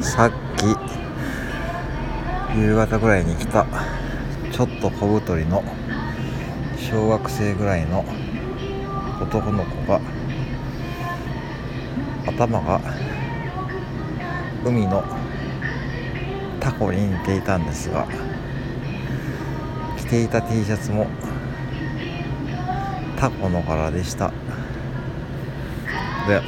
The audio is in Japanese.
さっき夕方ぐらいに来たちょっと小太りの小学生ぐらいの男の子が頭が海のタコに似ていたんですが着ていた T シャツもタコの柄でした。で